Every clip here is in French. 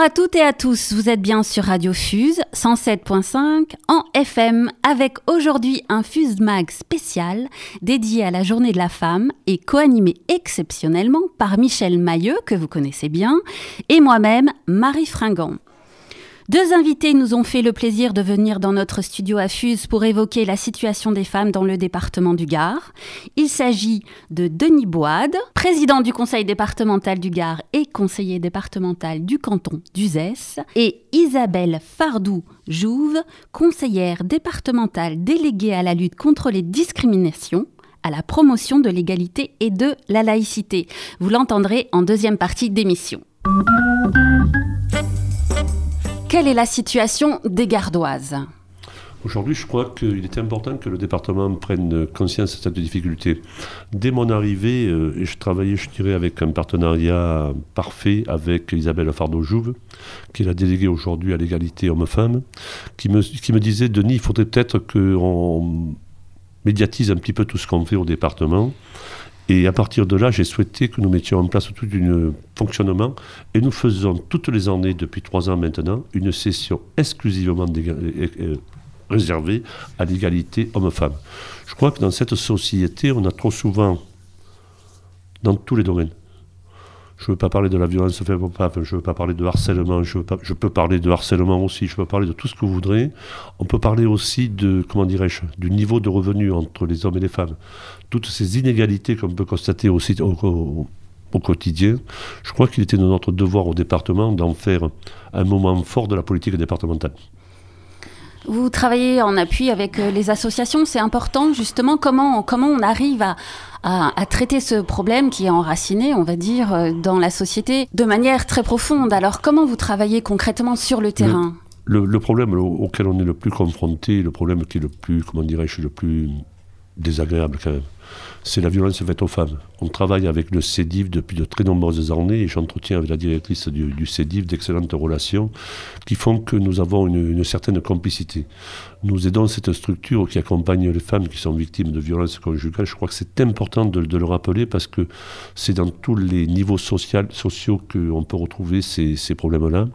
Bonjour à toutes et à tous, vous êtes bien sur Radio Fuse 107.5 en FM avec aujourd'hui un Fuse Mag spécial dédié à la journée de la femme et co-animé exceptionnellement par Michel Mailleux que vous connaissez bien et moi-même Marie Fringant. Deux invités nous ont fait le plaisir de venir dans notre studio à Fuse pour évoquer la situation des femmes dans le département du Gard. Il s'agit de Denis Boide, président du conseil départemental du Gard et conseiller départemental du canton d'Uzès, et Isabelle Fardou-Jouve, conseillère départementale déléguée à la lutte contre les discriminations à la promotion de l'égalité et de la laïcité. Vous l'entendrez en deuxième partie d'émission. Quelle est la situation des gardoises? Aujourd'hui, je crois qu'il est important que le département prenne conscience de cette difficulté. Dès mon arrivée, euh, je travaillais, je dirais, avec un partenariat parfait avec Isabelle Fardeau-Jouve, qui est la déléguée aujourd'hui à l'égalité homme-femme, qui me, qui me disait, Denis, il faudrait peut-être qu'on médiatise un petit peu tout ce qu'on fait au département et à partir de là, j'ai souhaité que nous mettions en place tout un fonctionnement. Et nous faisons toutes les années, depuis trois ans maintenant, une session exclusivement euh, euh, réservée à l'égalité homme-femme. Je crois que dans cette société, on a trop souvent, dans tous les domaines, je ne veux pas parler de la violence faite aux femmes, je ne veux pas parler de harcèlement, je, peux parler de harcèlement aussi, je peux parler de tout ce que vous voudrez. On peut parler aussi de, comment dirais-je, du niveau de revenu entre les hommes et les femmes. Toutes ces inégalités qu'on peut constater aussi au, au quotidien. Je crois qu'il était de notre devoir au département d'en faire un moment fort de la politique départementale. Vous travaillez en appui avec euh, les associations, c'est important justement. Comment, comment on arrive à, à, traiter ce problème qui est enraciné, on va dire, euh, dans la société de manière très profonde. Alors comment vous travaillez concrètement sur le terrain? le, problème auquel on est le plus confronté, le problème qui est le plus, comment dirais-je, le plus désagréable quand même, c'est la violence faite aux femmes. On travaille avec le CEDIF depuis de très nombreuses années et j'entretiens avec la directrice du, CEDIF d'excellentes relations qui font que nous avons une, certaine complicité. Nous aidons cette structure qui accompagne les femmes qui sont victimes de violences conjugales. Je crois que c'est important de, le rappeler parce que c'est dans tous les niveaux social, sociaux qu'on peut retrouver ces, ces problèmes-là.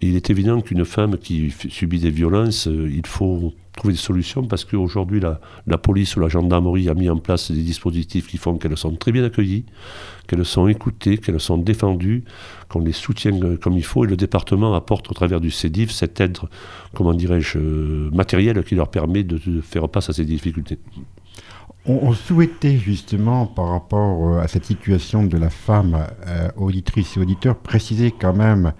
il est évident qu'une femme qui subit des violences, euh, il faut trouver des solutions parce qu'aujourd'hui la, la police ou la gendarmerie a mis en place des dispositifs qui font qu'elles sont très bien accueillies, qu'elles sont écoutées, qu'elles sont défendues, qu'on les soutient comme il faut et le département apporte au travers du CEDIF cette aide, comment dirais-je, euh, matérielle qui leur permet de, faire face à ces difficultés. On, souhaitait justement, par rapport euh, à cette situation de la femme euh, auditrice et auditeur, préciser quand même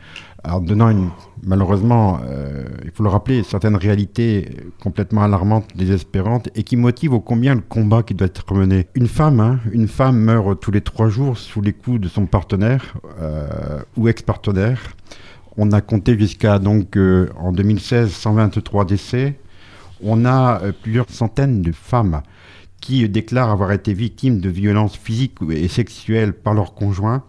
en donnant une, malheureusement, euh, il faut le rappeler, certaines réalités complètement alarmantes, désespérantes, et qui motivent au combien le combat qui doit être mené. Une femme, hein, une femme meurt tous les trois jours sous les coups de son partenaire euh, ou ex-partenaire. On a compté jusqu'à donc euh, en 2016 123 décès. On a plusieurs centaines de femmes qui déclarent avoir été victimes de violences physiques et sexuelles par leur conjoint.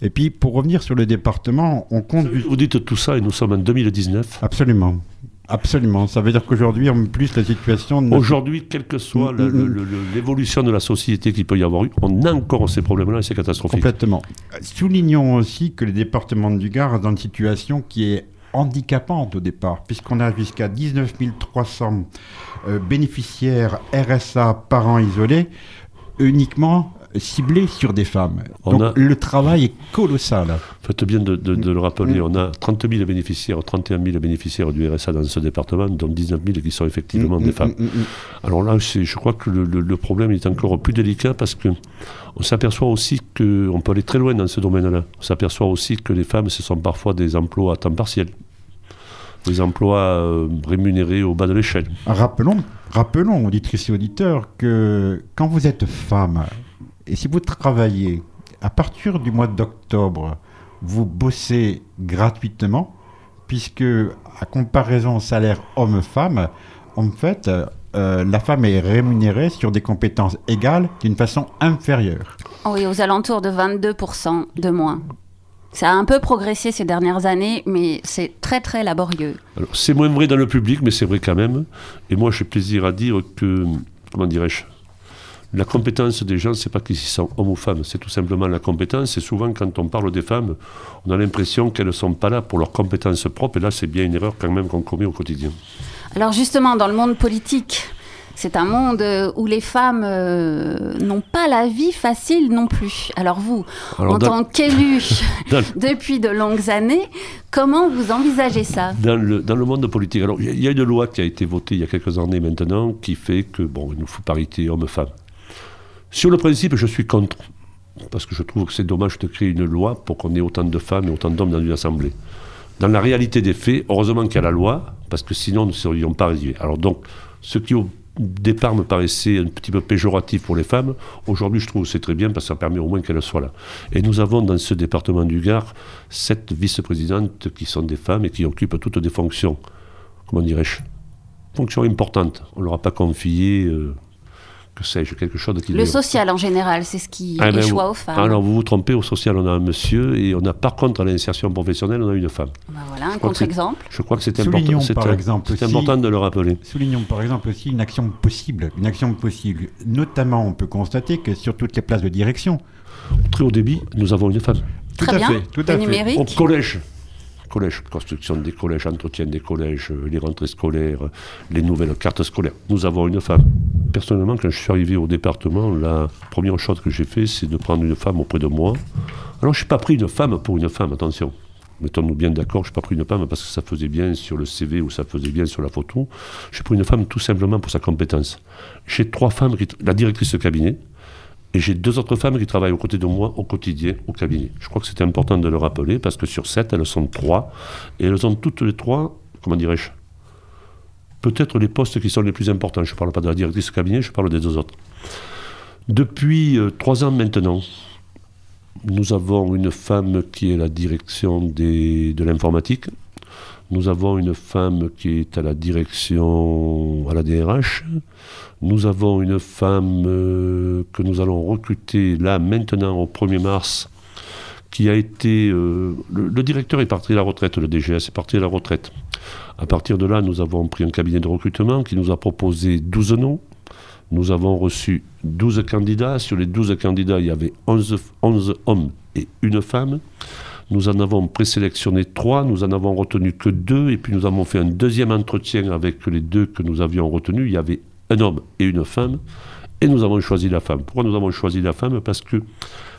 Et puis, pour revenir sur le département, on compte... Vous dites tout ça et nous sommes en 2019 Absolument. Absolument. Ça veut dire qu'aujourd'hui, en plus, la situation. Aujourd'hui, quelle que soit mm, mm, mm. l'évolution de la société qu'il peut y avoir eu, on a encore ces problèmes-là et c'est catastrophique. Complètement. Soulignons aussi que le département du Gard est dans une situation qui est handicapante au départ, puisqu'on a jusqu'à 19 300 euh, bénéficiaires RSA parents isolés, uniquement ciblés sur des femmes. Donc le travail est colossal. Faites bien de, le rappeler, mm. on a 30 000 bénéficiaires, 31 000 bénéficiaires du RSA dans ce département, dont 19 000 qui sont effectivement mm, des mm, femmes. Alors là, je crois que le, problème est encore plus délicat parce que on s'aperçoit aussi qu'on peut aller très loin dans ce domaine-là. On s'aperçoit aussi que les femmes, ce sont parfois des emplois à temps partiel des emplois euh, rémunérés au bas de l'échelle. Rappelons, rappelons, auditrices et auditeurs, que quand vous êtes femme, et si vous travaillez, à partir du mois d'octobre, vous bossez gratuitement, puisque à comparaison salaire homme-femme, en fait, euh, la femme est rémunérée sur des compétences égales d'une façon inférieure. Oui, aux alentours de 22% de moins. Ça a un peu progressé ces dernières années, mais c'est très très laborieux. C'est moins vrai dans le public, mais c'est vrai quand même. Et moi, j'ai plaisir à dire que, comment dirais-je, La compétence des gens, c'est pas qu'ils sont hommes ou femmes, c'est tout simplement la compétence. Et souvent, quand on parle des femmes, on a l'impression qu'elles ne sont pas là pour leurs compétences propres. Et là, c'est bien une erreur quand même qu'on commet au quotidien. Alors justement, dans le monde politique, c'est un monde où les femmes euh, n'ont pas la vie facile non plus. Alors vous, en tant qu'élu depuis de longues années, comment vous envisagez ça? Dans le, dans le monde politique, alors il y a une loi qui a été votée il y a quelques années maintenant qui fait que bon, il nous faut parité homme-femme. Sur le principe, je suis contre parce que je trouve que c'est dommage de créer une loi pour qu'on ait autant de femmes et autant d'hommes dans une assemblée. Dans la réalité des faits, heureusement qu'il y a la loi, parce que sinon nous ne serions pas réduits. Alors donc, ce qui au départ me paraissait un petit peu péjoratif pour les femmes, aujourd'hui je trouve que c'est très bien parce que ça permet au moins qu'elles soient là. Et nous avons dans ce département du Gard sept vice-présidentes qui sont des femmes et qui occupent toutes des fonctions, comment dirais-je, fonctions importantes. On ne leur a pas confié... Euh, que sais-je, quelque chose qui... Le social en général, c'est ce qui ah, ben échoue aux femmes. Alors vous vous trompez, au social on a un monsieur et on a par contre à l'insertion professionnelle on a une femme. Ben voilà, un contre-exemple. Je crois que c'est important, par exemple, c'est important de le rappeler. Soulignons par exemple aussi une action possible, une action possible. Notamment on peut constater que sur toutes les places de direction. Très haut débit, nous avons une femme. Tout à fait, tout à fait. Au collège, collège, construction des collèges, entretien des collèges, euh, les rentrées scolaires, les nouvelles cartes scolaires. Nous avons une femme. Personnellement, quand je suis arrivé au département, la première chose que j'ai fait, c'est de prendre une femme auprès de moi. Alors, je n'ai pas pris une femme pour une femme, attention. Mettons-nous bien d'accord, je n'ai pas pris une femme parce que ça faisait bien sur le CV ou ça faisait bien sur la photo. J'ai pris une femme tout simplement pour sa compétence. J'ai trois femmes, la directrice de cabinet, et j'ai deux autres femmes qui travaillent aux côtés de moi au quotidien au cabinet. Je crois que c'était important de le rappeler parce que sur sept, elles sont trois. Et elles ont toutes les trois, comment dirais-je, peut-être les postes qui sont les plus importants. Je ne parle pas de la directrice de cabinet, je parle des deux autres. Depuis euh, trois ans maintenant, nous avons une femme qui est la direction de l'informatique. Nous avons une femme qui est à la direction à la DRH. Nous avons une femme euh, que nous allons recruter là maintenant au 1er mars, qui a été... Euh, le, directeur est parti à la retraite, le DGS est parti à la retraite. À partir de là, nous avons pris un cabinet de recrutement qui nous a proposé 12 noms. Nous avons reçu 12 candidats. Sur les 12 candidats, il y avait 11, 11 hommes et une femme. Nous en avons présélectionné trois, nous en avons retenu que deux, et puis nous avons fait un deuxième entretien avec les deux que nous avions retenus. Il y avait un homme et une femme, et nous avons choisi la femme. Pourquoi nous avons choisi la femme? Parce que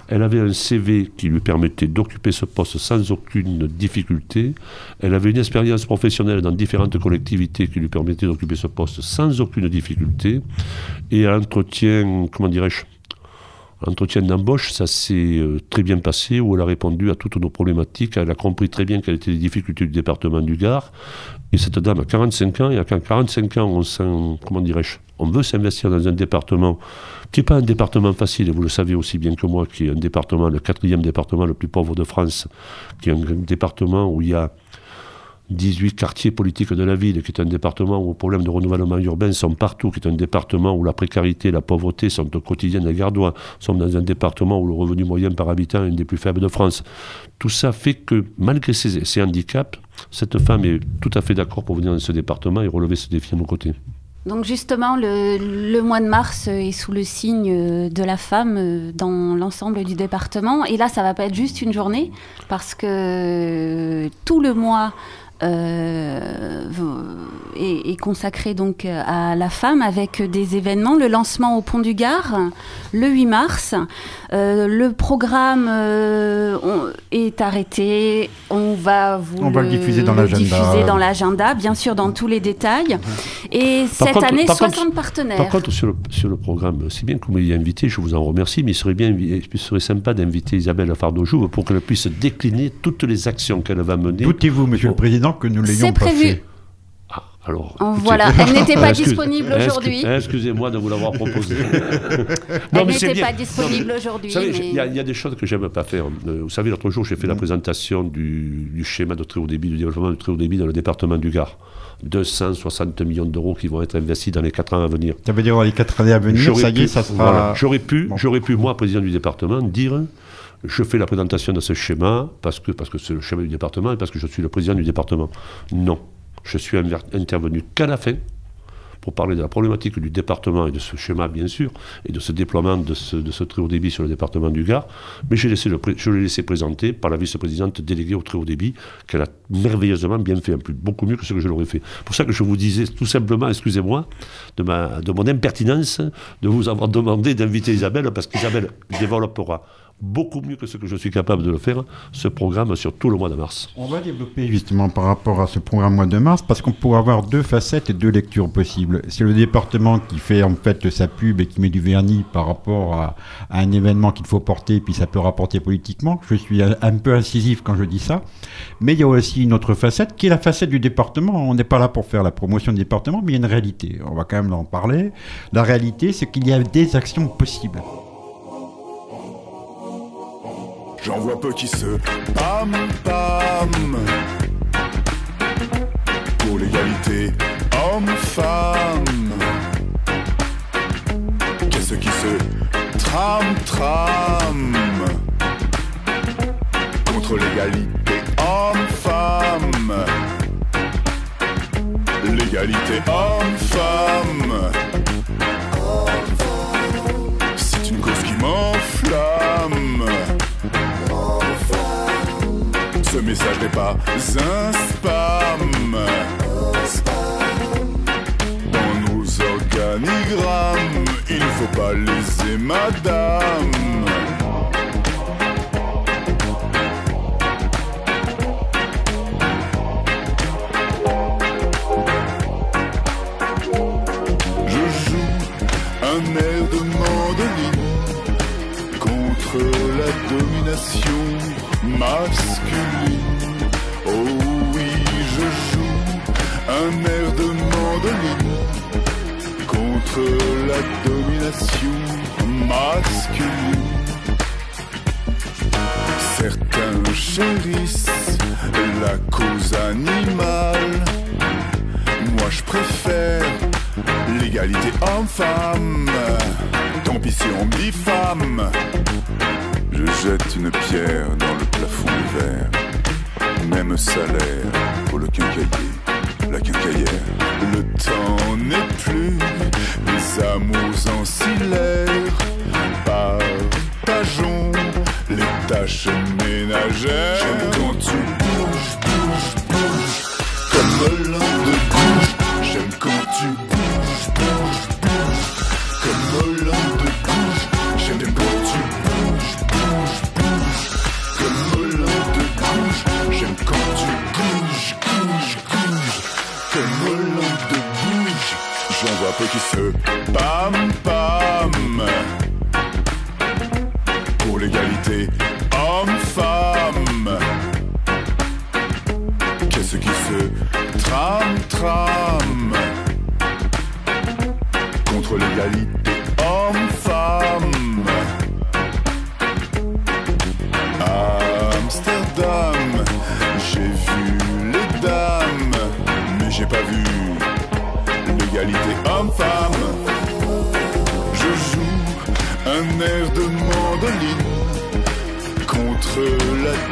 elle avait un CV qui lui permettait d'occuper ce poste sans aucune difficulté. Elle avait une expérience professionnelle dans différentes collectivités qui lui permettait d'occuper ce poste sans aucune difficulté. Et un entretien, comment dirais-je, L'entretien d'embauche, ça s'est euh, très bien passé, où elle a répondu à toutes nos problématiques. Elle a compris très bien quelles étaient les difficultés du département du Gard. Et cette dame a 45 ans, et à 45 ans, on, comment dirais-je, on veut s'investir dans un département qui n'est pas un département facile, et vous le savez aussi bien que moi, qui est un département, le quatrième département le plus pauvre de France, qui est un département où il y a 18 quartiers politiques de la ville, qui est un département où les problèmes de renouvellement urbain sont partout, qui est un département où la précarité et la pauvreté sont au quotidien des Gardois. Nous sommes dans un département où le revenu moyen par habitant est un des plus faibles de France. Tout ça fait que, malgré ces, handicaps, cette femme est tout à fait d'accord pour venir dans ce département et relever ce défi à nos côtés. Donc justement, le, mois de mars est sous le signe de la femme dans l'ensemble du département. Et là, ça va pas être juste une journée, parce que tout le mois euh, est, consacré donc à la femme avec des événements. Le lancement au Pont du Gard le 8 mars. Euh, le programme euh, est arrêté. On va vous on va le diffuser dans l'agenda. bien sûr, dans tous les détails. Et cette année, 60 partenaires. Par contre, sur le, sur le programme, c'est bien que vous m'ayez invité, je vous en remercie, mais il serait, bien, il serait sympa d'inviter Isabelle Fardojou pour qu'elle puisse décliner toutes les actions qu'elle va mener. Doutez-vous, Monsieur le Président, que nous l'ayons pas prévu. fait. Ah, alors, voilà, elle n'était pas disponible aujourd'hui. Excusez-moi de vous l'avoir proposé. elle n'était pas disponible aujourd'hui. Vous savez, il y, a des choses que j'aime pas faire. Euh, vous savez, l'autre jour, j'ai fait la mm. présentation du, schéma de très haut débit, du développement de très haut débit dans le département du Gard. 260 millions d'euros qui vont être investis dans les 4 ans à venir. Ça veut dire dans les 4 années à venir, ça y est, ça sera... J'aurais pu, j'aurais pu, moi, président du département, dire je fais la présentation de ce schéma parce que parce que c'est le schéma du département et parce que je suis le président du département. Non, je suis intervenu qu'à la fin pour parler de la problématique du département et de ce schéma, bien sûr, et de ce déploiement de ce, de très haut débit sur le département du Gard. Mais je l'ai laissé présenter par la vice-présidente déléguée au très haut débit, qu'elle a merveilleusement bien fait, beaucoup mieux que ce que je l'aurais fait. pour ça que je vous disais tout simplement, excusez-moi, de, de mon impertinence de vous avoir demandé d'inviter Isabelle, parce qu'Isabelle développera beaucoup mieux que ce que je suis capable de le faire, ce programme sur tout le mois de mars. On va développer justement par rapport à ce programme mois de mars, parce qu'on pourrait avoir deux facettes et deux lectures possibles. C'est le département qui fait en fait sa pub et qui met du vernis par rapport à, un événement qu'il faut porter, puis ça peut rapporter politiquement. Je suis un, peu incisif quand je dis ça. Mais il y a aussi une autre facette qui est la facette du département. On n'est pas là pour faire la promotion du département, mais il y a une réalité. On va quand même en parler. La réalité, c'est qu'il y a des actions possibles. J'en vois peu qui se pam pam pour l'égalité homme-femme. Qu'est-ce qui se tram tram contre l'égalité homme-femme? L'égalité homme-femme. Message n'est pas un spam. Dans nos organigrammes, il ne faut pas laisser madame. Masculine. Certains chérissent la cause animale. Moi je préfère l'égalité homme-femme. Tant pis si on. Je jette une pierre dans le plafond verre. Même salaire pour le quincailler, la quincaillère. Le temps n'est plus des amours ancillaires. Partageons les tâches ménagères. J'aime quand tu bouges, bouges, bouges, comme l'un Peu qui se pam pam pour l'égalité homme-femme. Qu'est-ce qui se trame, trame? Contre l'égalité homme-femme? Amsterdam, j'ai vu les dames, mais j'ai pas vu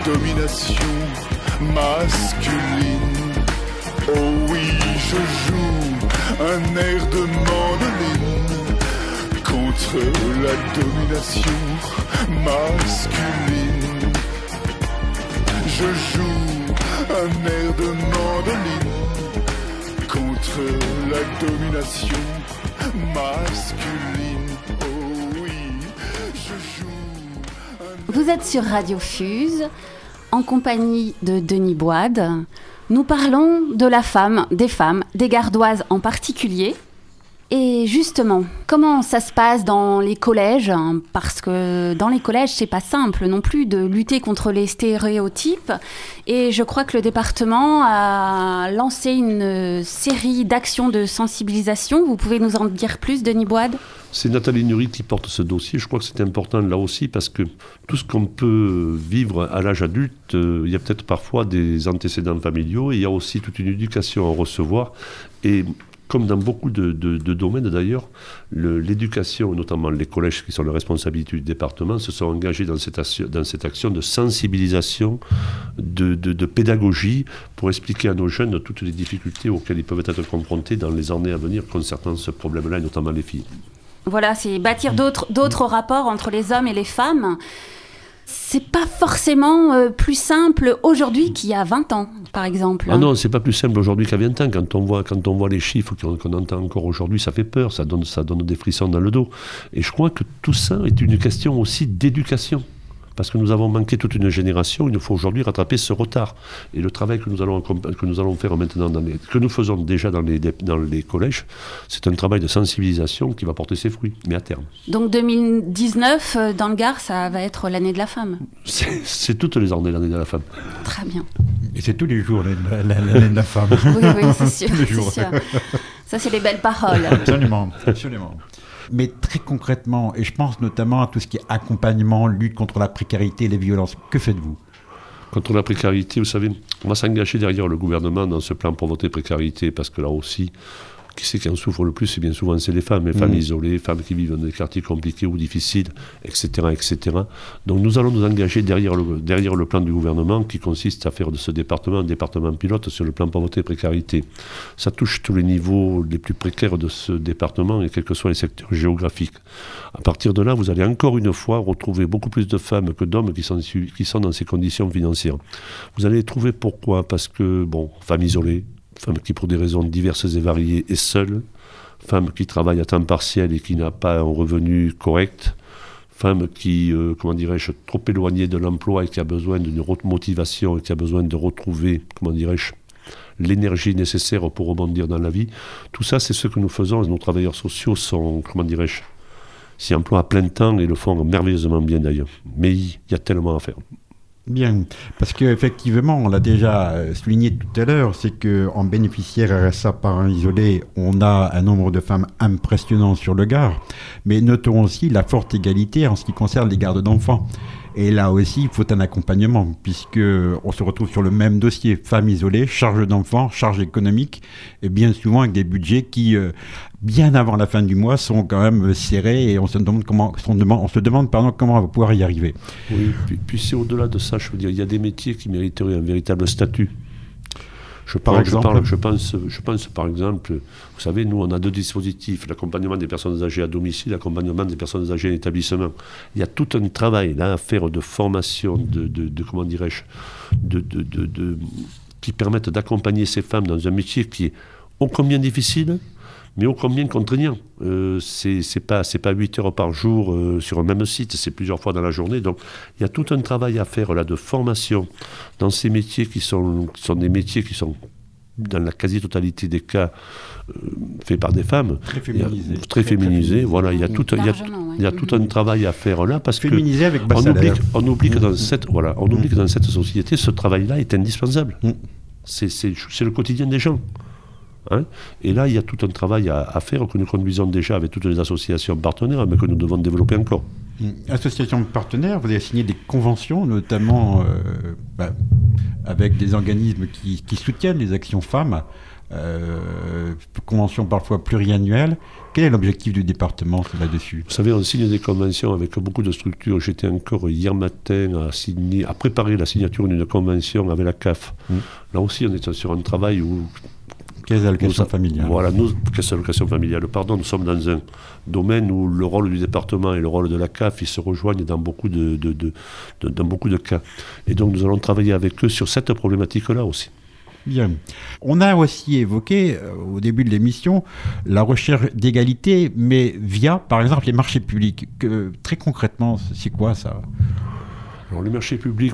domination masculine. Oh oui, je joue un air de mandoline contre la domination masculine. Je joue un air de mandoline contre la domination masculine. Vous êtes sur Radio Fuse, en compagnie de Denis Boide. Nous parlons de la femme, des femmes, des gardoises en particulier. Et justement, comment ça se passe dans les collèges hein, Parce que dans les collèges, c'est pas simple non plus de lutter contre les stéréotypes. Et je crois que le département a lancé une série d'actions de sensibilisation. Vous pouvez nous en dire plus, Denis Boide C'est Nathalie Nury qui porte ce dossier. Je crois que c'est important là aussi parce que tout ce qu'on peut vivre à l'âge adulte, euh, il y a peut-être parfois des antécédents familiaux et il y a aussi toute une éducation à recevoir. Et comme dans beaucoup de, domaines d'ailleurs, l'éducation, notamment les collèges qui sont la responsabilité du département, se sont engagés dans cette, action de sensibilisation, de, pédagogie, pour expliquer à nos jeunes toutes les difficultés auxquelles ils peuvent être confrontés dans les années à venir concernant ce problème-là, et notamment les filles. Voilà, c'est bâtir d'autres rapports entre les hommes et les femmes c'est pas forcément euh, plus simple aujourd'hui qu'il y a 20 ans, par exemple. Ah non, c'est pas plus simple aujourd'hui qu'il y a 20 ans. Quand on voit, quand on voit les chiffres qu'on entend encore aujourd'hui, ça fait peur, ça donne, ça donne des frissons dans le dos. Et je crois que tout ça est une question aussi d'éducation parce que nous avons manqué toute une génération. Il nous faut aujourd'hui rattraper ce retard. Et le travail que nous allons, que nous allons faire maintenant, dans les, que nous faisons déjà dans les, dans les collèges, c'est un travail de sensibilisation qui va porter ses fruits, mais à terme. Donc 2019, euh, dans le Gard, ça va être l'année de la femme C'est toutes les années l'année de la femme. Très bien. Et c'est tous les jours l'année de la femme. oui, oui, c'est sûr. sûr. Ça, c'est les belles paroles. Absolument, absolument mais très concrètement, et je pense notamment à tout ce qui est accompagnement, lutte contre la précarité et les violences, que faites-vous? Contre la précarité, vous savez, on va s'engager derrière le gouvernement dans ce plan pour voter précarité, parce que là aussi, qui c'est qui en souffre le plus, et bien souvent c'est les femmes, les femmes mm. isolées, femmes qui vivent dans des quartiers compliqués ou difficiles, etc., etc. Donc nous allons nous engager derrière le, derrière le plan du gouvernement qui consiste à faire de ce département un département pilote sur le plan pauvreté et précarité. Ça touche tous les niveaux les plus précaires de ce département et quels que soient les secteurs géographiques. À partir de là, vous allez encore une fois retrouver beaucoup plus de femmes que d'hommes qui sont, qui sont dans ces conditions financières. Vous allez trouver pourquoi? Parce que, bon, femmes isolées, femme qui pour des raisons diverses et variées est seule, femme qui travaille à temps partiel et qui n'a pas un revenu correct, femme qui, euh, comment dirais-je, trop éloignée de l'emploi et qui a besoin d'une motivation et qui a besoin de retrouver, comment dirais-je, l'énergie nécessaire pour rebondir dans la vie. Tout ça, c'est ce que nous faisons. Nos travailleurs sociaux sont, comment dirais-je, s'y emploient à plein temps et le font merveilleusement bien d'ailleurs. Mais il y a tellement à faire. Bien, parce qu'effectivement, on l'a déjà euh, souligné tout à l'heure, c'est qu'en bénéficiaire RSA par un isolé, on a un nombre de femmes impressionnant sur le Gard, mais notons aussi la forte égalité en ce qui concerne les gardes d'enfants. Et là aussi, il faut un accompagnement, puisque on se retrouve sur le même dossier, femmes isolées, charge d'enfants, charge économique, et bien souvent avec des budgets qui, euh, bien avant la fin du mois, sont quand même serrés et on se demande comment, on, se demande pardon, comment va pouvoir y arriver. Oui, puis c'est au-delà de ça, je veux dire, il y a des métiers qui mériteraient un véritable statut. Je, parle, je, je, pense, je pense par exemple, vous savez, nous on a deux dispositifs, l'accompagnement des personnes âgées à domicile, l'accompagnement des personnes âgées en établissement. Il y a tout un travail là à faire de formation, de, de, comment dirais-je, de, de, qui permettent d'accompagner ces femmes dans un métier qui est ô combien difficile, mais ô combien contraignant. Euh, c'est pas c'est pas 8 heures par jour euh, sur un même site, c'est plusieurs fois dans la journée. Donc il y a tout un travail à faire là de formation dans ces métiers qui sont, sont des métiers qui sont dans la quasi-totalité des cas euh, faits par des femmes. Très féminisés. Très, féminisés. Voilà, il y a tout, il y a, il y a tout un travail à faire là parce Féminisé avec on oublie, on oublie que dans cette voilà, on oublie que dans cette société, ce travail-là est indispensable. Mm. C'est le quotidien des gens. Hein. et là, il y a tout un travail à, faire que nous conduisons déjà avec toutes les associations partenaires, mais que nous devons développer encore. Mmh. Association partenaires, vous avez signé des conventions, notamment euh, bah, avec des organismes qui, soutiennent les actions femmes, euh, conventions parfois pluriannuelles. Quel est l'objectif du département là-dessus? Vous savez, on signe des conventions avec beaucoup de structures. J'étais encore hier matin à, signer, à préparer la signature d'une convention avec la CAF. Mmh. Là aussi, on est sur un travail où Caisse d'allocation familiale? Voilà, nous, caisse d'allocation familiale, pardon, nous sommes dans un domaine où le rôle du département et le rôle de la CAF, ils se rejoignent dans beaucoup de, dans beaucoup de cas. Et donc nous allons travailler avec eux sur cette problématique-là aussi. Bien. On a aussi évoqué euh, au début de l'émission la recherche d'égalité, mais via, par exemple, les marchés publics. Que, très concrètement, c'est quoi ça? Alors, le marché public,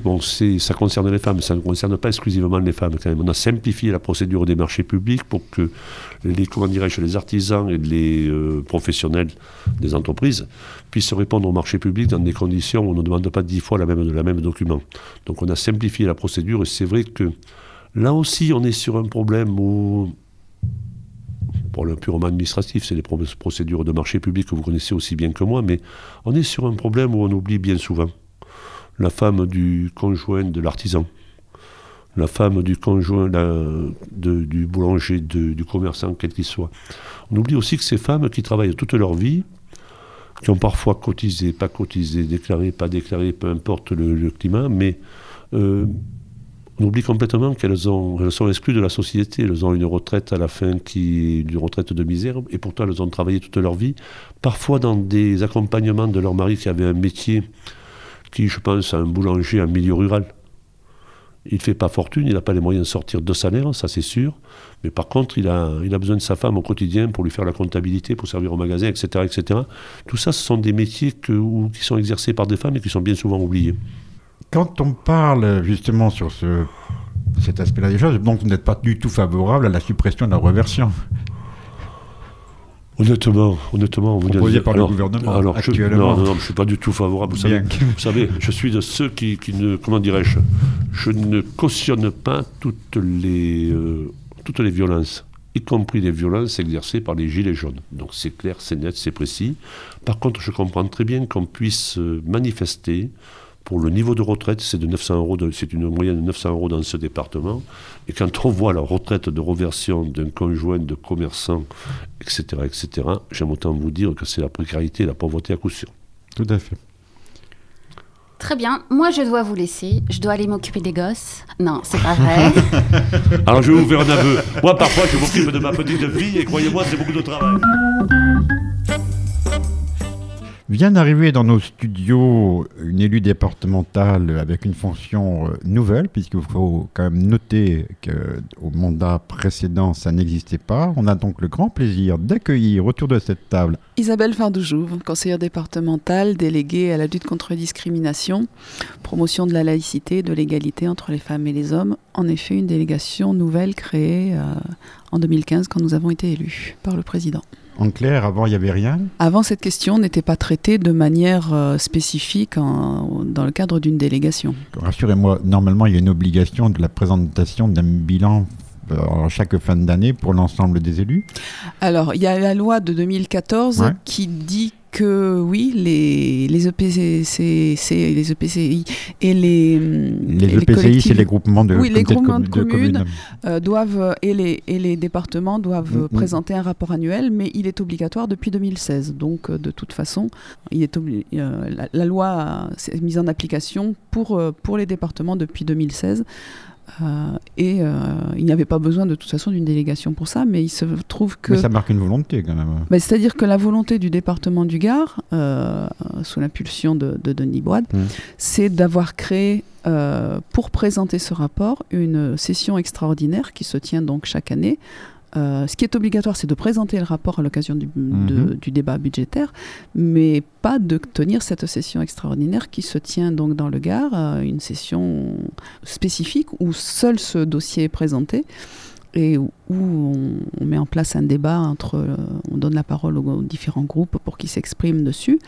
ça concerne les femmes, ça ne concerne pas exclusivement les femmes. On a simplifié la procédure des marchés publics pour que les, comment les artisans et les euh, professionnels des entreprises puissent répondre au marché public dans des conditions où on ne demande pas dix fois la même, la même document. Donc on a simplifié la procédure et c'est vrai que là aussi on est sur un problème où pour le purement administratif, c'est les procédures de marché public que vous connaissez aussi bien que moi, mais on est sur un problème où on oublie bien souvent la femme du conjoint de l'artisan, la femme du conjoint, du boulanger, du commerçant, quel qu'il soit. On oublie aussi que ces femmes qui travaillent toute leur vie, qui ont parfois cotisé, pas cotisé, déclaré, pas déclaré, peu importe le, climat, mais euh, on oublie complètement qu'elles elles sont exclues de la société. Elles ont une retraite à la fin qui est une retraite de misère, et pourtant elles ont travaillé toute leur vie, parfois dans des accompagnements de leur mari qui avait un métier qui, je pense, à un boulanger en milieu rural. Il ne fait pas fortune, il n'a pas les moyens de sortir de salaire, ça c'est sûr. Mais par contre, il a, a besoin de sa femme au quotidien pour lui faire la comptabilité, pour servir au magasin, etc. etc. Tout ça, ce sont des métiers qui sont exercés par des femmes et qui sont bien souvent oubliés. Quand on parle justement sur ce, cet aspect-là des choses, donc vous n'êtes pas du tout favorable à la suppression de la reversion Honnêtement, honnêtement, vous proposé par le gouvernement alors actuellement. Je, non, non, je suis pas du tout favorable. Vous savez, vous savez, je suis de ceux qui, qui ne, comment dirais-je, je ne cautionne pas toutes les, euh, toutes les violences, y compris les violences exercées par les gilets jaunes. Donc c'est clair, c'est net, c'est précis. Par contre, je comprends très bien qu'on puisse euh, manifester pour le niveau de retraite, c'est de 900 euros, c'est une moyenne de 900 euros dans ce département. Et quand on voit la retraite de reversion d'un conjoint de commerçant, etc., etc., j'aime autant vous dire que c'est la précarité et la pauvreté à coup sûr. Tout à fait. Très bien, moi je dois vous laisser, je dois aller m'occuper des gosses. Non, c'est pas vrai. Alors je vais vous faire un aveu. Moi parfois je m'occupe de ma petite vie et croyez-moi c'est beaucoup de travail vient d'arriver dans nos studios une élue départementale avec une fonction euh, nouvelle, puisqu'il faut quand même noter qu'au mandat précédent, ça n'existait pas. On a donc le grand plaisir d'accueillir autour de cette table Isabelle Fardoujouvre, conseillère départementale déléguée à la lutte contre la discrimination, promotion de la laïcité et de l'égalité entre les femmes et les hommes. En effet, une délégation nouvelle créée euh, en 2015 quand nous avons été élus par le président. En clair, avant, il n'y avait rien. Avant, cette question n'était pas traitée de manière euh, spécifique dans le cadre d'une délégation. Rassurez-moi, normalement, il y a une obligation de la présentation d'un bilan euh, chaque fin d'année pour l'ensemble des élus. Alors, il y a la loi de 2014 qui dit que oui, les, les EPCC, les EPCI et les les EPCI, c'est les groupements de, oui, les groupements de, communes, euh, doivent et les et les départements doivent mm, mm. présenter un rapport annuel, mais il est obligatoire depuis 2016. Donc euh, de toute façon, il est euh, la, la, loi s'est mise en application pour pour les départements depuis 2016. Euh, et euh, il n'y avait pas besoin de toute façon d'une délégation pour ça, mais il se trouve que... Mais ça marque une volonté quand même. Bah, c'est-à-dire que la volonté du département du Gard, euh, sous l'impulsion de, de, Denis Boide, mmh. c'est d'avoir créé, pour présenter ce rapport, une session extraordinaire qui se tient donc chaque année euh, ce qui est obligatoire, c'est de présenter le rapport à l'occasion du, mhm. débat budgétaire, mais pas de tenir cette session extraordinaire qui se tient donc dans le Gard, euh, une session spécifique où seul ce dossier est présenté et où, on, met en place un débat entre, euh, on donne la parole aux, différents groupes pour qu'ils s'expriment dessus,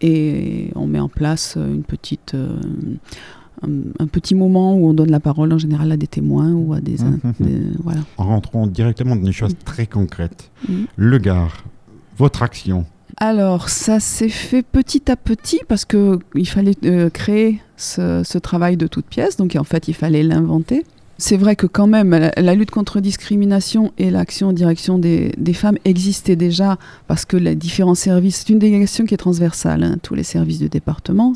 et on met en place une petite un, petit moment où on donne la parole en général à des témoins ou à des... Mmh, mmh, mmh. voilà. En rentrant directement dans des choses très concrètes. Le Gard, votre action, alors, ça s'est fait petit à petit parce qu'il fallait euh, créer ce, ce, travail de toute pièce. Donc, en fait, il fallait l'inventer. C'est vrai que quand même, la, lutte contre discrimination et l'action en direction des, femmes existaient déjà parce que les différents services, c'est une délégation qui est transversale, hein, tous les services du département.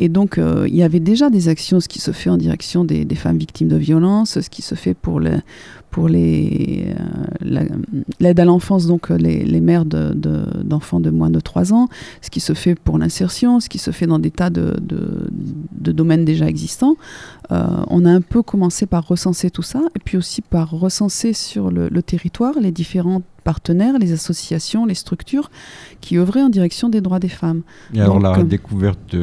Et donc, euh, il y avait déjà des actions, ce qui se fait en direction des, femmes victimes de violences, ce qui se fait pour, le, pour euh, l'aide à l'enfance, donc euh, les, mères d'enfants de, moins de 3 ans, ce qui se fait pour l'insertion, ce qui se fait dans des tas de, domaines déjà existants. Euh, on a un peu commencé par recenser tout ça, et puis aussi par recenser sur le, territoire les différents partenaires, les associations, les structures qui œuvraient en direction des droits des femmes. Et alors la découverte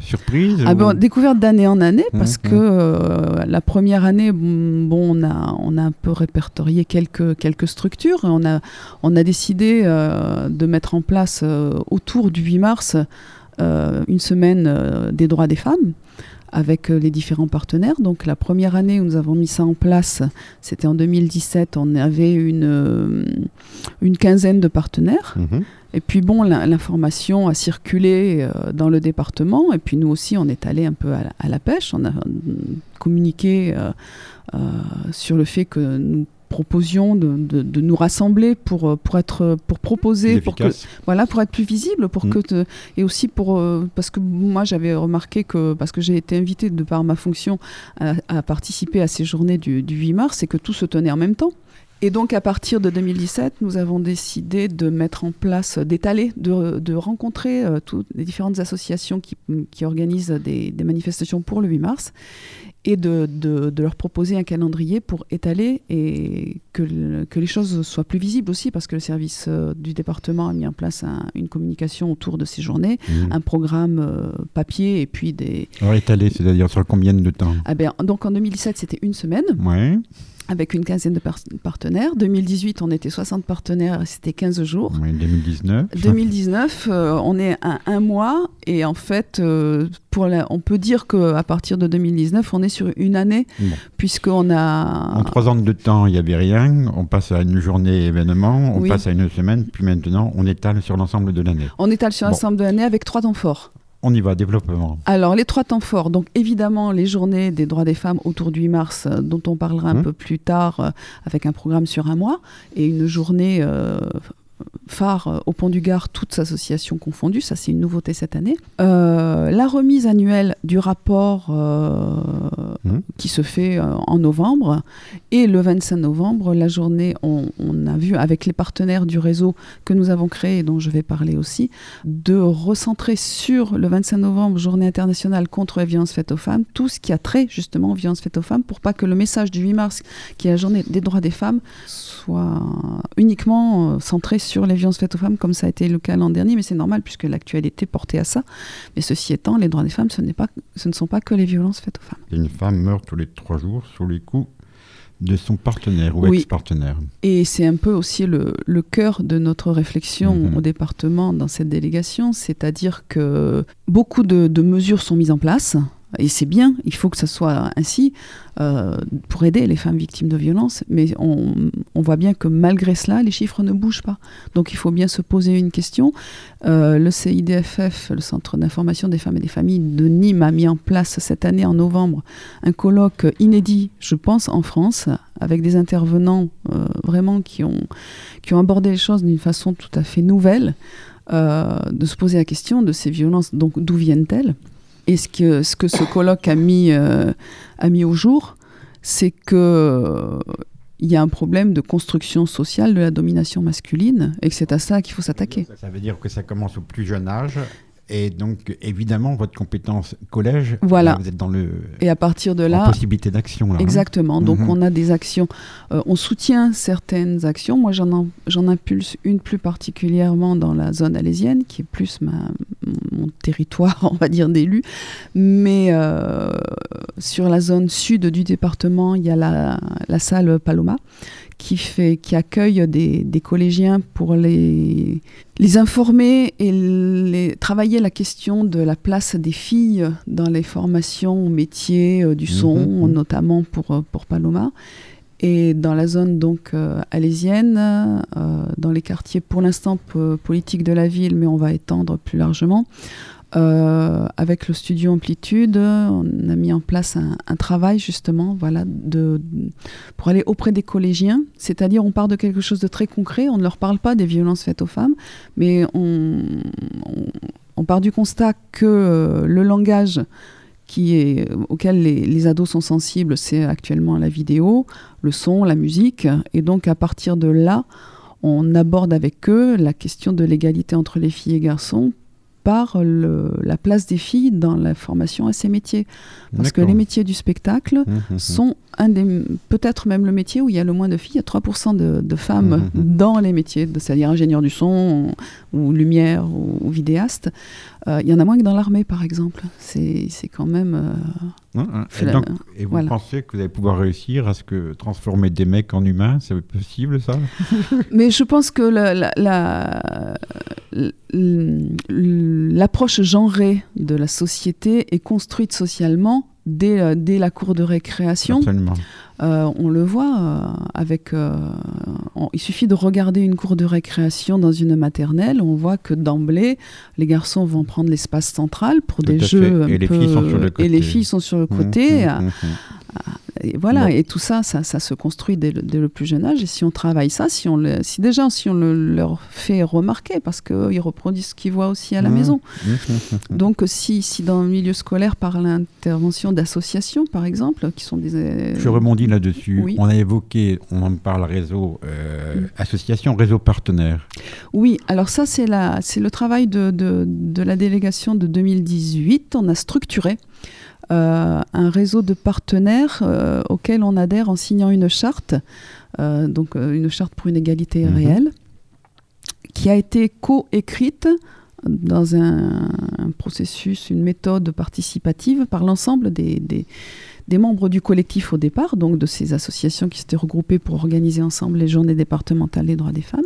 surprise ah bon, Découverte d'année en année, mmh, parce mmh. que euh, la première année, bon, on a, on a un peu répertorié quelques, quelques structures, on a, on a décidé euh, de mettre en place autour du 8 mars une semaine des droits des femmes avec euh, les différents partenaires. Donc la première année où nous avons mis ça en place, c'était en 2017, on avait une, euh, une quinzaine de partenaires. Mhm. Et puis bon, l'information a circulé euh, dans le département, et puis nous aussi, on est allé un peu à la, à la pêche. On a communiqué euh, euh, sur le fait que nous proposions de, de- de nous rassembler pour, euh, pour, être, pour proposer, pour que, voilà, pour être plus visible, pour Mm. que te- et aussi pour euh, parce que moi j'avais remarqué que parce que j'ai été invitée de par ma fonction à, à participer à ces journées du, du 8 mars, c'est que tout se tenait en même temps. Et donc à partir de 2017, nous avons décidé de mettre en place, d'étaler, de, de rencontrer euh, toutes les différentes associations qui, qui organisent des, des manifestations pour le 8 mars et de, de- de leur proposer un calendrier pour étaler et que, le- que les choses soient plus visibles aussi parce que le service euh, du département a mis en place un- une communication autour de ces journées, Mhm. un programme euh, papier et puis des... Alors étalé, c'est-à-dire sur combien de temps? Ah ben, donc en 2017 c'était une semaine Ouais. Avec une quinzaine de par- partenaires. 2018 on était 60 partenaires c'était 15 jours. ouais 2019. 2019, euh, on est à un mois et en fait, euh, pour la- on peut dire qu'à partir de 2019, on est sur une année Bon. puisqu'on a... En trois ans de temps, il n'y avait rien. On passe à une journée événement, on Oui. passe à une semaine, puis maintenant, on étale sur l'ensemble de l'année. On étale sur Bon. l'ensemble de l'année avec trois temps forts. On y va, développement. Alors, les trois temps forts, donc évidemment les journées des droits des femmes autour du 8 mars, euh, dont on parlera un Mhm. peu plus tard, euh, avec un programme sur un mois, et une journée euh, phare euh, au Pont du Gard, toutes associations confondues, ça c'est une nouveauté cette année. Euh, la remise annuelle du rapport euh, Mhm. qui se fait euh, en novembre, et le 25 novembre, la journée, on, on a vu avec les partenaires du réseau que nous avons créé, et dont je vais parler aussi, de recentrer sur le 25 novembre, journée internationale contre les violences faites aux femmes, tout ce qui a trait justement aux violences faites aux femmes, pour pas que le message du 8 mars, qui est la journée des droits des femmes, soit uniquement euh, centré sur les violences faites aux femmes, comme ça a été le cas l'an dernier, mais c'est normal puisque l'actualité portait à ça. Mais ceci étant, les droits des femmes, ce, pas, ce ne sont pas que les violences faites aux femmes. Une femme meurt tous les trois jours sous les coups de son partenaire ou Oui. ex-partenaire. Et c'est un peu aussi le, le cœur de notre réflexion Mhm. au département dans cette délégation, c'est-à-dire que beaucoup de, de mesures sont mises en place. Et c'est bien, il faut que ça soit ainsi euh, pour aider les femmes victimes de violences. Mais on, voit bien que malgré cela, les chiffres ne bougent pas. Donc il faut bien se poser une question. Euh, le CIDFF, le Centre d'information des femmes et des familles de Nîmes, a mis en place cette année en novembre un colloque inédit, je pense, en France, avec des intervenants euh, vraiment qui ont, abordé les choses d'une façon tout à fait nouvelle, de se poser la question de ces violences, donc d'où viennent-elles? Et ce que, ce que ce colloque a mis, euh, a mis au jour, c'est que euh, il y a un problème de construction sociale de la domination masculine et que c'est à ça qu'il faut s'attaquer. Ça veut dire que ça commence au plus jeune âge. Et donc, évidemment, votre compétence collège, Voilà. là, vous êtes dans le Et à partir de là, possibilité d'action. hein. Exactement. Donc Mhm. on a des actions. Euh, on soutient certaines actions. Moi j'en en- j'en impulse une plus particulièrement dans la zone alésienne, qui est plus ma, mon territoire, on va dire, d'élu. Mais euh, sur la zone sud du département, il y a la, la salle Paloma. Qui, fait, qui accueille des, des collégiens pour les, les informer et les, travailler la question de la place des filles dans les formations au métier euh, du son, Mhm. notamment pour, euh, pour Paloma. Et dans la zone donc euh, alésienne, euh, dans les quartiers pour l'instant po- politiques de la ville, mais on va étendre plus largement, euh, avec le studio Amplitude, on a mis en place un, travail justement voilà, pour aller auprès des collégiens. C'est-à-dire on part de quelque chose de très concret, on ne leur parle pas des violences faites aux femmes, mais on, part du constat que euh, le langage auquel les ados sont sensibles, c'est actuellement la vidéo, le son, la musique. Et donc à partir de là, on aborde avec eux la question de l'égalité entre les filles et garçons par le- la place des filles dans la formation à ces métiers. Parce que les métiers du spectacle Mhm, mhm. sont un des, peut-être même le métier où il y a le moins de filles. Il y a 3% de, de femmes dans les métiers, c'est-à-dire ingénieur du son ou lumière ou, ou vidéaste. Euh, il y en a moins que dans l'armée, par exemple. C'est c'est quand même... euh, Et, la- donc, et vous voilà. pensez que vous allez pouvoir réussir à ce que transformer des mecs en humains C'est possible ça? Mais je pense que la, l'approche genrée de la société est construite socialement dès, euh, dès la cour de récréation. Absolument. Euh, on le voit euh, avec. euh, on- il suffit de regarder une cour de récréation dans une maternelle, on voit que d'emblée, les garçons vont prendre l'espace central pour Tout des jeux. un Et les peu- filles sont sur le Et les côté. filles sont sur le Mmh, côté. mmh, mmh. Et voilà, Bon. et tout ça, ça, ça se construit dès le, dès le plus jeune âge. Et si on travaille ça, si, on le, si déjà si on le, leur fait remarquer, parce qu'ils reproduisent ce qu'ils voient aussi à la Mmh. maison. Mmh, mmh, mmh. Donc si, si dans le milieu scolaire, par l'intervention d'associations, par exemple, qui sont des... Je rebondis là-dessus. Oui. On a évoqué, on en parle réseau, euh, Mm. association, réseau partenaire. Oui, alors ça, c'est le travail de, de- de la délégation de 2018. On a structuré euh, un réseau de partenaires euh, auquel on adhère en signant une charte, euh, donc euh, une charte pour une égalité Mhm. réelle, qui a été co-écrite dans un, un processus, une méthode participative par l'ensemble des, des- des membres du collectif au départ, donc de ces associations qui s'étaient regroupées pour organiser ensemble les journées départementales des droits des femmes.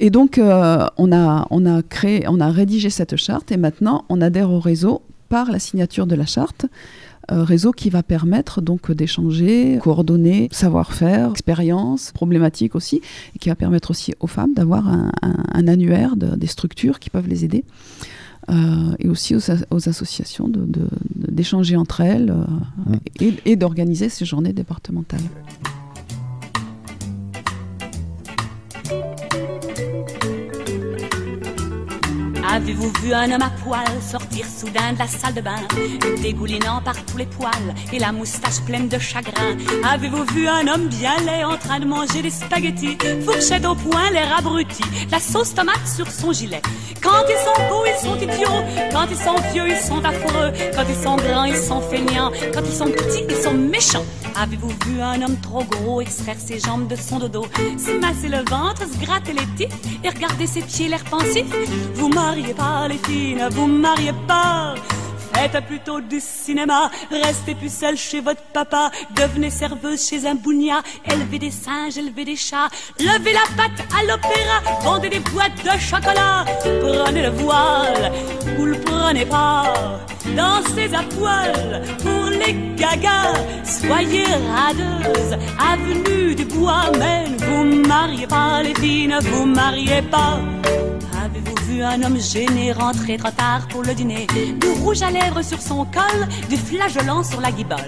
Et donc, euh, on, a, on, a créé, on a rédigé cette charte et maintenant, on adhère au réseau par la signature de la charte. euh, réseau qui va permettre donc d'échanger, coordonner, savoir-faire, expérience, problématiques aussi, et qui va permettre aussi aux femmes d'avoir un, un- un annuaire de- des structures qui peuvent les aider, euh, et aussi aux, as- aux associations de- de- de- d'échanger entre elles euh, Mm. et, et d'organiser ces journées départementales. Avez-vous vu un homme à poil sortir soudain de la salle de bain, dégoulinant par tous les poils et la moustache pleine de chagrin? Avez-vous vu un homme bien laid en train de manger des spaghettis, fourchette au poing, l'air abruti, la sauce tomate sur son gilet? Quand ils sont beaux, ils sont idiots, quand ils sont vieux, ils sont affreux, quand ils sont grands, ils sont feignants, quand ils sont petits, ils sont méchants. Avez-vous vu un homme trop gros extraire ses jambes de son dodo, se masser le ventre, se gratter les tifs et regarder ses pieds l'air pensif? Vous mariez pas les filles, ne vous mariez pas. Faites plutôt du cinéma, restez plus seul chez votre papa, devenez serveuse chez un bougna, élevez des singes, élevez des chats, levez la patte à l'opéra, vendez des boîtes de chocolat, prenez le voile, ou le prenez pas, dansez à poil pour les gagas, soyez radeuse, avenue du bois, mais ne vous mariez pas les filles, ne vous mariez pas. Un homme gêné rentrer trop tard pour le dîner. Du rouge à lèvres sur son col, du flageolant sur la guibole.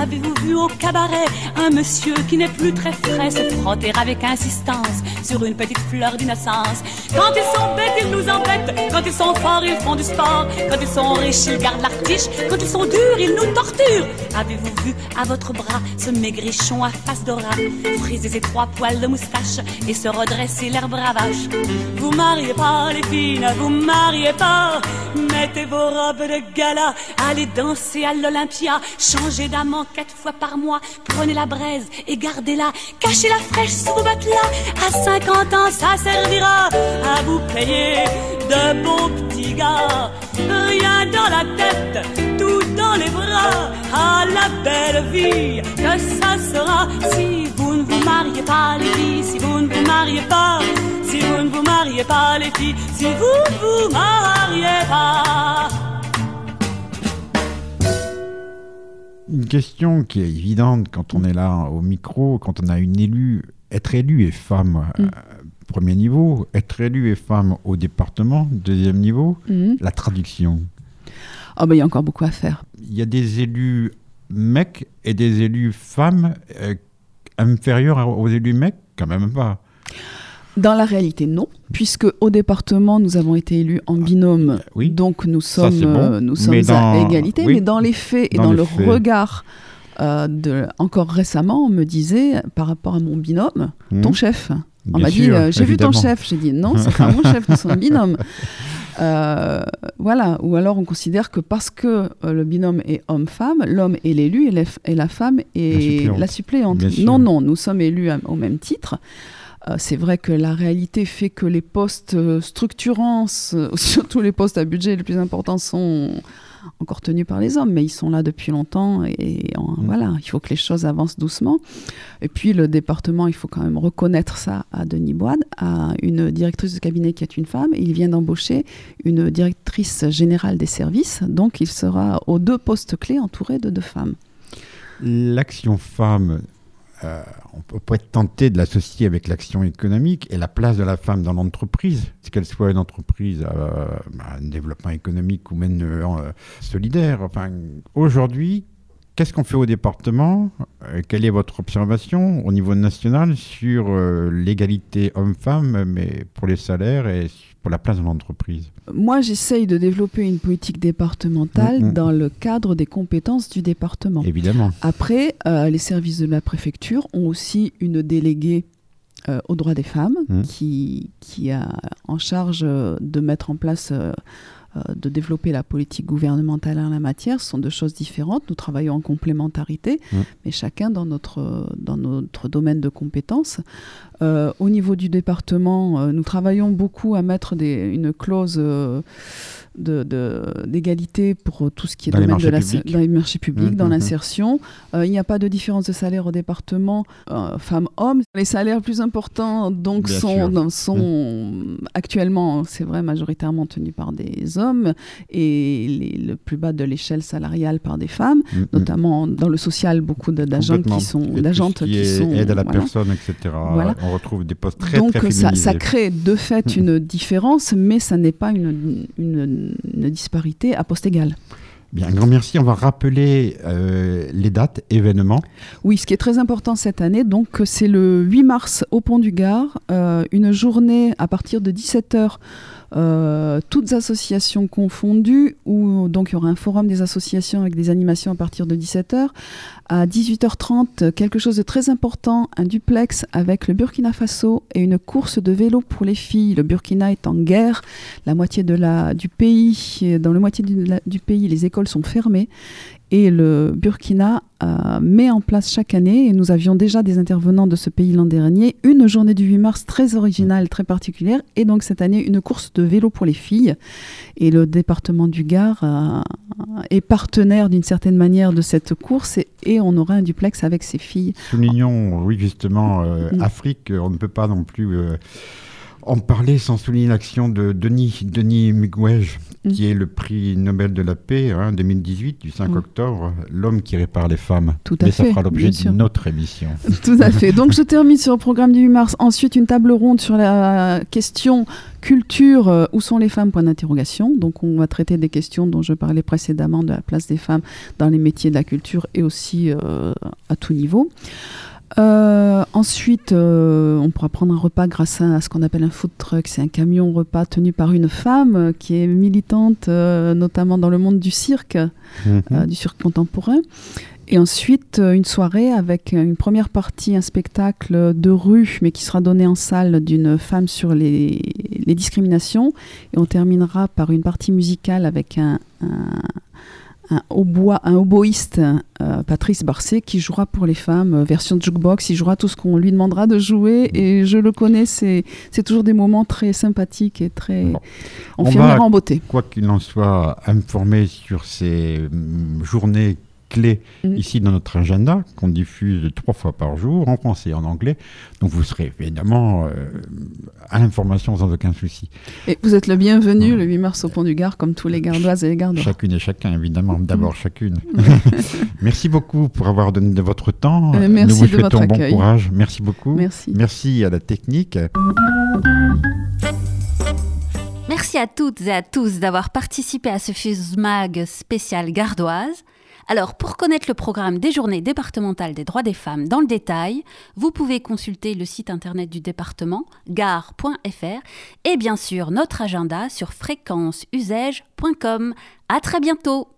Avez-vous vu au cabaret un monsieur qui n'est plus très frais se frotter avec insistance sur une petite fleur d'innocence? Quand ils sont bêtes, ils nous embêtent. Quand ils sont forts, ils font du sport. Quand ils sont riches, ils gardent l'artiche. Quand ils sont durs, ils nous torturent. Avez-vous vu à votre bras ce maigrichon à face rat Friser ses trois poils de moustache et se redresser l'air bravache Vous mariez pas les filles, ne vous mariez pas. Mettez vos robes de gala Allez danser à l'Olympia. Changez d'amant quatre fois par mois Prenez la braise et gardez-la. Cachez la fraîche sous vos matelas. À 50 ans, ça servira À vous payer de bons petits gars. Rien dans la tête, tout dans les bras. À la belle vie que ça sera. Si vous ne vous mariez pas les filles Si vous ne vous mariez pas Si vous ne vous mariez pas les filles Si vous ne vous mariez pas Une question qui est évidente quand on est là au micro, quand on a une élue, être élu est femme. Mm. euh, premier niveau, être élu est femme au département, deuxième niveau, Mhm. la traduction. Ah ben, il y a encore beaucoup à faire. Il y a des élus mecs et des élus femmes euh, inférieurs aux élus mecs? Quand même pas. Dans la réalité, non, puisque au département, nous avons été élus en binôme, Euh, oui. donc nous sommes, bon. euh, nous sommes dans- à égalité, oui. mais dans les faits et Dans le faits. regard, euh, de, encore récemment, on me disait, par rapport à mon binôme, ton Mhm. chef. On m'a dit, euh, j'ai vu ton chef. J'ai dit, non, c'est pas mon chef, nous sommes binôme. Euh, voilà, ou alors on considère que parce que euh, le binôme est homme-femme, l'homme est l'élu et, la f- et la femme est La suppléante. la. Non, non, nous sommes élus à- au même titre. Euh, c'est vrai que la réalité fait que les postes euh, structurants, surtout les postes à budget les plus importants, sont encore tenus par les hommes, mais ils sont là depuis longtemps et en- Mm. voilà, il faut que les choses avancent doucement. Et puis le département, il faut quand même reconnaître ça à Denis Boide, à une directrice de cabinet qui est une femme. Il vient d'embaucher une directrice générale des services, donc il sera aux deux postes clés entouré de deux femmes. L'action femme, euh, on peut pas être tenté de l'associer avec l'action économique et la place de la femme dans l'entreprise, qu'elle soit une entreprise à un développement économique ou même euh, euh, solidaire. Enfin, aujourd'hui, qu'est-ce qu'on fait au département? Euh, Quelle est votre observation au niveau national sur euh, l'égalité homme-femme, mais pour les salaires et pour la place dans l'entreprise Moi, j'essaye de développer une politique départementale Mm, mm. dans le cadre des compétences du département. Évidemment. Après, euh, les services de la préfecture ont aussi une déléguée euh, aux droits des femmes Mhm. qui, qui a en charge euh, de mettre en place, de développer la politique gouvernementale en la matière. Ce sont deux choses différentes. Nous travaillons en complémentarité, mais chacun dans notre, dans notre domaine de compétences. Euh, au niveau du département, euh, nous travaillons beaucoup à mettre des, une clause euh, de- de- d'égalité pour tout ce qui est Dans les domaine de la, marchés publics. dans les marchés publics, dans mhm. l'insertion. Euh, il n'y a pas de différence de salaire au département euh, femmes-hommes. Les salaires plus importants donc Bien sont, dans- sont actuellement, c'est vrai, majoritairement tenus par des hommes et les- le plus bas de l'échelle salariale par des femmes, Mm, mm. notamment dans le social, beaucoup de- d'agents qui sont d'agentes qui, qui est sont aide à la voilà. personne, etc. Voilà. On retrouve des postes très Donc très ça, ça crée de fait une différence, mais ça n'est pas une, une- une disparité à poste égal. Bien, un grand merci. On va rappeler euh, les dates, événements. Oui, ce qui est très important cette année, donc c'est le 8 mars au Pont du Gard, euh, une journée à partir de 17h, toutes associations confondues, où donc il y aura un forum des associations avec des animations à partir de 17h. À 18h30, quelque chose de très important, un duplex avec le Burkina Faso et une course de vélo pour les filles. Le Burkina est en guerre, la moitié du pays, dans la moitié du pays, les écoles sont fermées. Et le Burkina euh, met en place chaque année, et nous avions déjà des intervenants de ce pays l'an dernier, une journée du 8 mars très originale, très particulière, et donc cette année une course de vélo pour les filles. Et le département du Gard euh, est partenaire d'une certaine manière de cette course, et, et on aura un duplex avec ses filles. Soulignons, oui, justement, euh, Mm. Afrique, on ne peut pas non plus en parler sans souligner l'action de Denis, Denis Mukwege, Mm. qui est le prix Nobel de la paix hein, 2018, du 5 Mm. octobre, l'homme qui répare les femmes. Tout à Mais ça fera l'objet d'une autre émission. Tout à fait. Donc je termine sur le programme du 8 mars. Ensuite, une table ronde sur la question culture, euh, où sont les femmes Point d'interrogation. Donc on va traiter des questions dont je parlais précédemment de la place des femmes dans les métiers de la culture et aussi euh, à tout niveau. Euh, ensuite, euh, on pourra prendre un repas grâce à ce qu'on appelle un food truck. C'est un camion repas tenu par une femme euh, qui est militante, euh, notamment dans le monde du cirque Mhm. euh, du cirque contemporain. Et ensuite, une soirée avec une première partie, un spectacle de rue, mais qui sera donné en salle d'une femme sur les, les discriminations. Et on terminera par une partie musicale avec un, un, un un oboïste, euh, Patrice Barcet, qui jouera pour les femmes, euh, version jukebox. Il jouera tout ce qu'on lui demandera de jouer. Et je le connais, c'est c'est toujours des moments très sympathiques et très. Bon. On, On finira va- en beauté. Quoi qu'il en soit, informé sur ces hum, journées clés Mm. ici dans notre agenda, qu'on diffuse trois fois par jour, en français et en anglais. Donc vous serez évidemment euh, à l'information sans aucun souci. Et vous êtes le bienvenu Ouais. le 8 mars au Pont du Gard, comme tous les gardoises et les gardois. Chacune et chacun, évidemment. D'abord chacune. merci beaucoup pour avoir donné de votre temps. Euh, merci Nous vous de votre souhaitons bon accueil. courage. Merci beaucoup. Merci. Merci à la technique. Merci à toutes et à tous d'avoir participé à ce Fuse Mag spécial gardoise. Alors, pour connaître le programme des journées départementales des droits des femmes dans le détail, vous pouvez consulter le site internet du département, gare.fr, et bien sûr notre agenda sur fréquenceusage.com. À très bientôt!